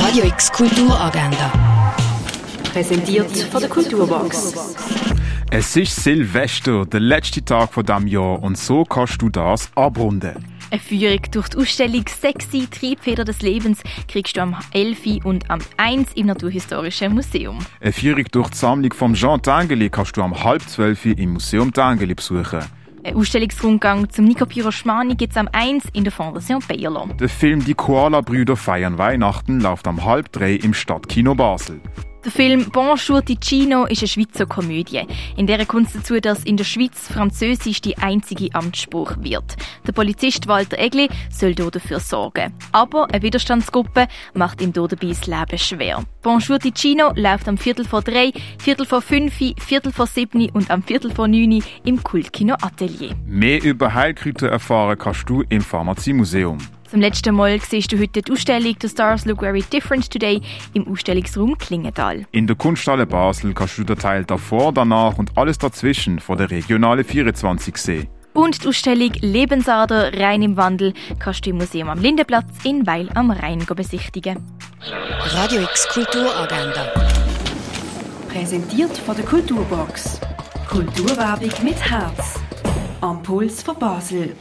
Radio X Kulturagenda. Präsentiert von der Kulturbox. Es ist Silvester, der letzte Tag von diesem Jahr und so kannst du das abrunden. Eine Führung durch die Ausstellung Sexy Triebfeder des Lebens kriegst du am 11. und am 1. im Naturhistorischen Museum. Eine Führung durch die Sammlung von Jean Tangeli kannst du am halb zwölf im Museum Tangeli besuchen. Ein Ausstellungsrundgang zum Nico Piroschmani gibt es am 1 in der Fondation Bayerlo. Der Film Die Koala-Brüder feiern Weihnachten läuft am halb drei im Stadtkino Basel. Der Film Bonjour Ticino ist eine Schweizer Komödie. In der kommt dazu, dass in der Schweiz Französisch die einzige Amtsspruch wird. Der Polizist Walter Egli soll dafür sorgen. Aber eine Widerstandsgruppe macht ihm dabei das Leben schwer. Bonjour Ticino läuft am Viertel vor drei, Viertel vor fünf, Viertel vor sieben und am Viertel vor neun im Kultkino Atelier. Mehr über Heilkräuter erfahren kannst du im Pharmaziemuseum. Zum letzten Mal siehst du heute die Ausstellung «The Stars Look Very Different Today» im Ausstellungsraum Klingenthal. In der Kunsthalle Basel kannst du den Teil davor, danach und alles dazwischen von der Regionale 24 sehen. Und die Ausstellung «Lebensader rein im Wandel» kannst du im Museum am Lindenplatz in Weil am Rhein besichtigen. Radio X Kulturagenda. Präsentiert von der Kulturbox. Kulturwerbung mit Herz. Am Puls von Basel.